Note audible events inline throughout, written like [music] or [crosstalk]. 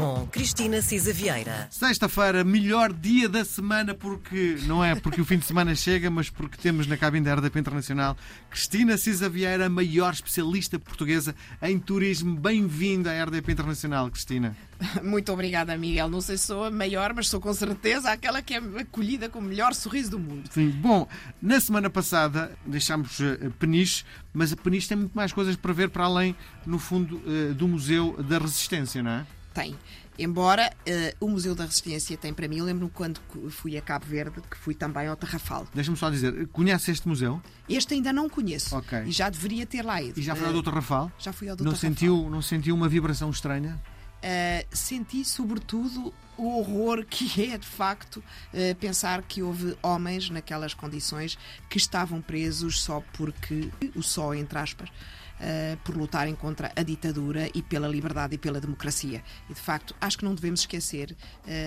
com Cristina Cisa Vieira. Sexta-feira, melhor dia da semana, porque não é porque o fim de semana chega, mas porque temos na cabine da RDP Internacional Cristina Cisa Vieira, maior especialista portuguesa em turismo. Bem-vinda à RDP Internacional, Cristina. Muito obrigada, Miguel. Não sei se sou a maior, mas sou com certeza aquela que é acolhida com o melhor sorriso do mundo. Sim, bom, na semana passada deixámos uh, Peniche, mas a Peniche tem muito mais coisas para ver para além, no fundo, uh, do Museu da Resistência, não é? Tem. Embora uh, o Museu da Resistência tem para mim, eu lembro-me quando fui a Cabo Verde, que fui também ao Tarrafal. Deixa-me só dizer, conhece este museu? Este ainda não conheço. Ok. E já deveria ter lá ido. E já foi ao do Tarrafal? Já fui ao do não Tarrafal. Sentiu, não sentiu uma vibração estranha? Uh, senti sobretudo o horror que é de facto uh, pensar que houve homens naquelas condições que estavam presos só porque o só entre aspas uh, por lutarem contra a ditadura e pela liberdade e pela democracia. E de facto acho que não devemos esquecer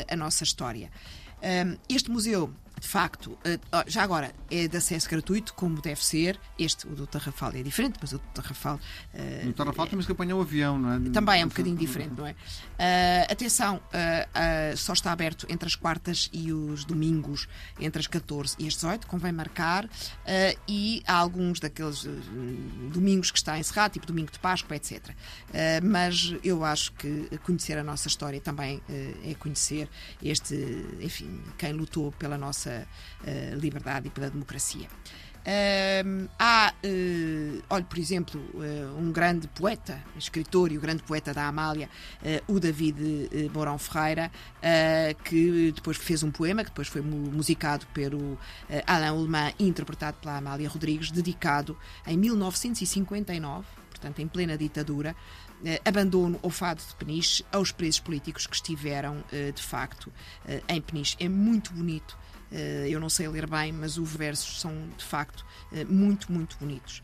a nossa história. Este museu de facto, já agora é de acesso gratuito, como deve ser. Este, o do Tarrafal, é diferente, mas o do Tarrafal. No Tarrafal temos que apanhar o avião, não é? Também é um bocadinho diferente, não é? Uh, atenção, uh, uh, só está aberto entre as quartas e os domingos, entre as 14 e as 18, convém marcar. e há alguns daqueles domingos que está encerrado, tipo domingo de Páscoa, etc. mas eu acho que conhecer a nossa história também é conhecer este, enfim, quem lutou pela nossa uh, liberdade e pela democracia. Uh, há, uh, olha, por exemplo, uh, um grande poeta, escritor e o grande poeta da Amália, o David Mourão Ferreira, que depois fez um poema, que depois foi musicado pelo Alain Ullmann e interpretado pela Amália Rodrigues, dedicado em 1959, portanto, em plena ditadura, abandono ao fado de Peniche aos presos políticos que estiveram, de facto, em Peniche. É muito bonito eu não sei ler bem, mas os versos são de facto muito, muito bonitos.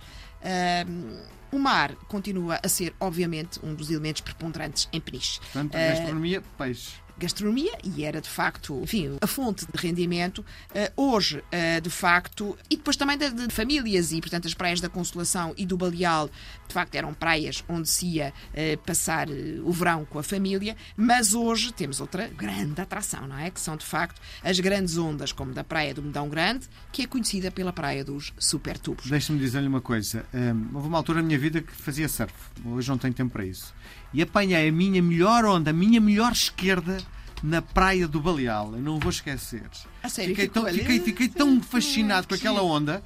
o mar continua a ser, obviamente, um dos elementos preponderantes em Peniche. Portanto, a gastronomia, peixe gastronomia e era de facto, enfim, a fonte de rendimento. Uh, hoje, uh, de facto, e depois também de, de, famílias e, portanto, as praias da Consolação e do Baleal, de facto, eram praias onde se ia uh, passar o verão com a família, mas hoje temos outra grande atração, não é? Que são, de facto, as grandes ondas, como da praia do Medão Grande, que é conhecida pela praia dos Supertubos. Deixa-me dizer-lhe uma coisa. Um, houve uma altura na minha vida que fazia surf. Hoje não tenho tempo para isso. E apanhei a minha melhor onda, a minha melhor esquerda na praia do Baleal. Eu não vou esquecer. A sério? Fiquei tão, fiquei, fiquei tão fascinado com aquela onda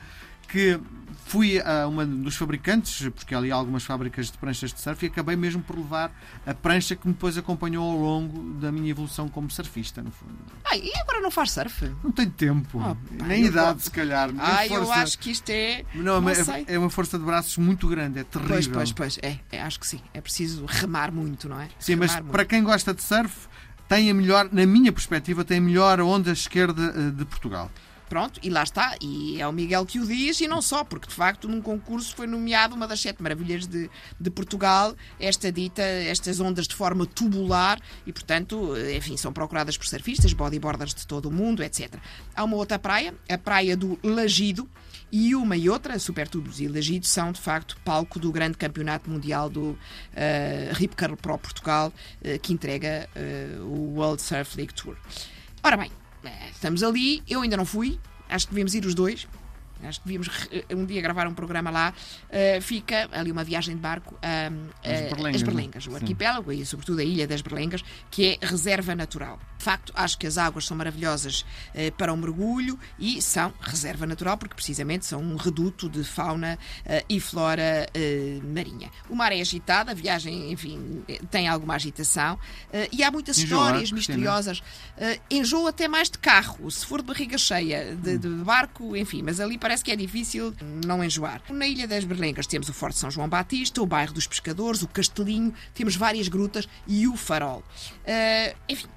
que fui a uma dos fabricantes, porque ali há algumas fábricas de pranchas de surf, e acabei mesmo por levar a prancha que me depois acompanhou ao longo da minha evolução como surfista, no fundo. Ai, e agora não faz surf? Não tenho tempo. Oh, pá, Nem idade, se calhar. Ah, força... eu acho que isto é. Não, não é, é uma força de braços muito grande, é terrível. Pois, pois, pois. É, é acho que sim. É preciso remar muito, não é? Sim, remar mas muito. para quem gosta de surf, tem a melhor, na minha perspectiva, tem a melhor onda esquerda de Portugal. Pronto, e lá está, e é o Miguel que o diz, e não só, porque de facto num concurso foi nomeado uma das sete maravilhas de, de Portugal, esta dita, estas ondas de forma tubular, e portanto, enfim, são procuradas por surfistas, bodyboarders de todo o mundo, etc. Há uma outra praia, a praia do Lagido, e uma e outra, Supertubos e Lagido, são de facto palco do grande campeonato mundial do uh, Curl Pro Portugal, uh, que entrega uh, o World Surf League Tour. Ora bem, estamos ali, eu ainda não fui, acho que devemos ir os dois. Acho que devíamos um dia gravar um programa lá. Uh, fica ali uma viagem de barco a uh, as Berlengas, as Berlengas o arquipélago e, sobretudo, a ilha das Berlengas, que é reserva natural. De facto, acho que as águas são maravilhosas uh, para o mergulho e são reserva natural porque, precisamente, são um reduto de fauna e flora marinha. O mar é agitado, a viagem, enfim, tem alguma agitação e há muitas histórias misteriosas. enjoa até mais de carro, se for de barriga cheia, de, de barco, enfim, mas ali parece que é difícil não enjoar. Na Ilha das Berlengas temos o Forte São João Batista, o bairro dos Pescadores, o Castelinho, temos várias grutas e o Farol. Uh, enfim,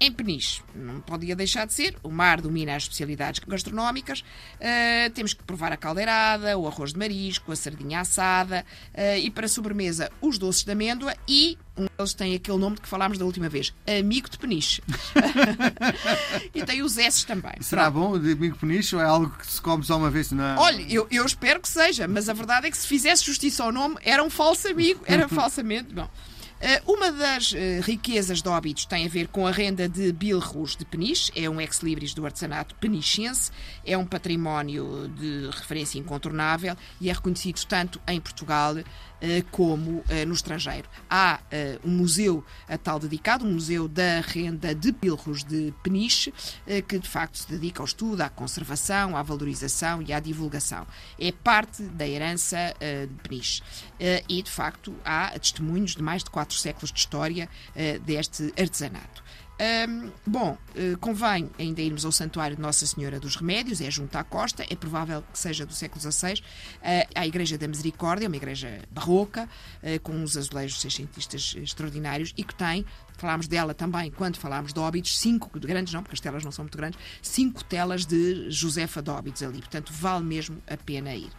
em Peniche, não podia deixar de ser, o mar domina as especialidades gastronómicas, uh, temos que provar a caldeirada, o arroz de marisco, a sardinha assada uh, e para sobremesa os doces de amêndoa e um deles tem aquele nome de que falámos da última vez, Amigo de Peniche. [laughs] e tem os S também. Será bom de amigo peniche ou é algo que se come só uma vez? Não é? Olha, eu, eu espero que seja, mas a verdade é que se fizesse justiça ao nome, era um falso amigo, era [laughs] falsamente. Bom. Uh, uma das uh, riquezas de Óbidos tem a ver com a renda de bilros de Peniche, é um ex-libris do artesanato penichense, é um património de referência incontornável e é reconhecido tanto em Portugal uh, como no estrangeiro. Há um museu a tal dedicado, um museu da renda de bilros de Peniche, que de facto se dedica ao estudo, à conservação, à valorização e à divulgação. É parte da herança de Peniche. e de facto há testemunhos de mais de quatro quatro séculos de história uh, deste artesanato. Um, bom, uh, convém ainda irmos ao Santuário de Nossa Senhora dos Remédios, é junto à costa, é provável que seja do século XVI, uh, a Igreja da Misericórdia, uma igreja barroca, uh, com uns azulejos seiscentistas extraordinários e que tem, falámos dela também quando falámos de Óbidos, cinco, grandes não, porque as telas não são muito grandes, cinco telas de Josefa de Óbidos ali, portanto vale mesmo a pena ir.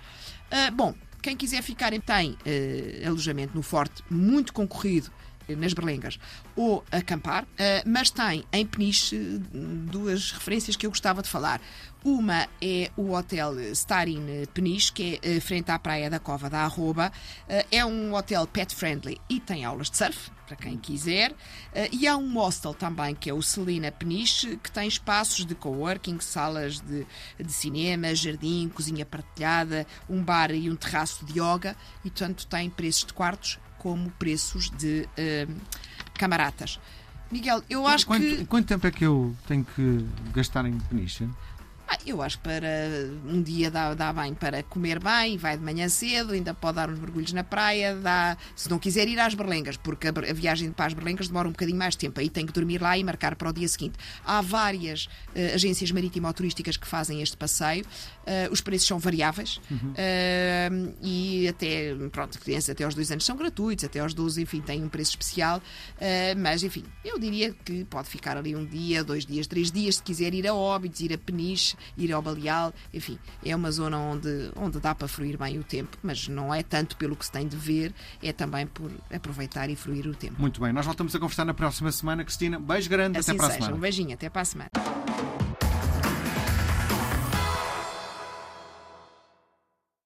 bom, quem quiser ficar tem uh, alojamento no Forte, muito concorrido nas Berlengas, ou acampar, uh, mas tem em Peniche duas referências que eu gostava de falar. Uma é o Hotel Starin Peniche, que é frente à praia da Cova da Arroba. É um hotel pet friendly e tem aulas de surf, para quem quiser. E há um hostel também, que é o Celina Peniche, que tem espaços de coworking, salas de, de cinema, jardim, cozinha partilhada, um bar e um terraço de yoga. E, portanto, tem preços de quartos como preços de uh, camaratas. Miguel, eu acho quanto, que. Quanto tempo é que eu tenho que gastar em Peniche? Ah, eu acho que para um dia dá, dá bem para comer bem, vai de manhã cedo, ainda pode dar uns mergulhos na praia, dá, se não quiser ir às Berlengas, porque a, a viagem para as Berlengas demora um bocadinho mais de tempo, aí tem que dormir lá e marcar para o dia seguinte. Há várias uh, agências marítimo-turísticas que fazem este passeio, uh, os preços são variáveis uhum. uh, e até, pronto, crianças até aos dois anos são gratuitos, até aos 12, enfim, tem um preço especial, mas enfim, eu diria que pode ficar ali um dia, dois dias, três dias, se quiser ir a Óbidos, ir a Peniche, ir ao Baleal, enfim, é uma zona onde, onde dá para fruir bem o tempo, mas não é tanto pelo que se tem de ver, é também por aproveitar e fruir o tempo. Muito bem, nós voltamos a conversar na próxima semana, Cristina. Beijo grande, assim até para a semana. Um beijinho, até para a semana.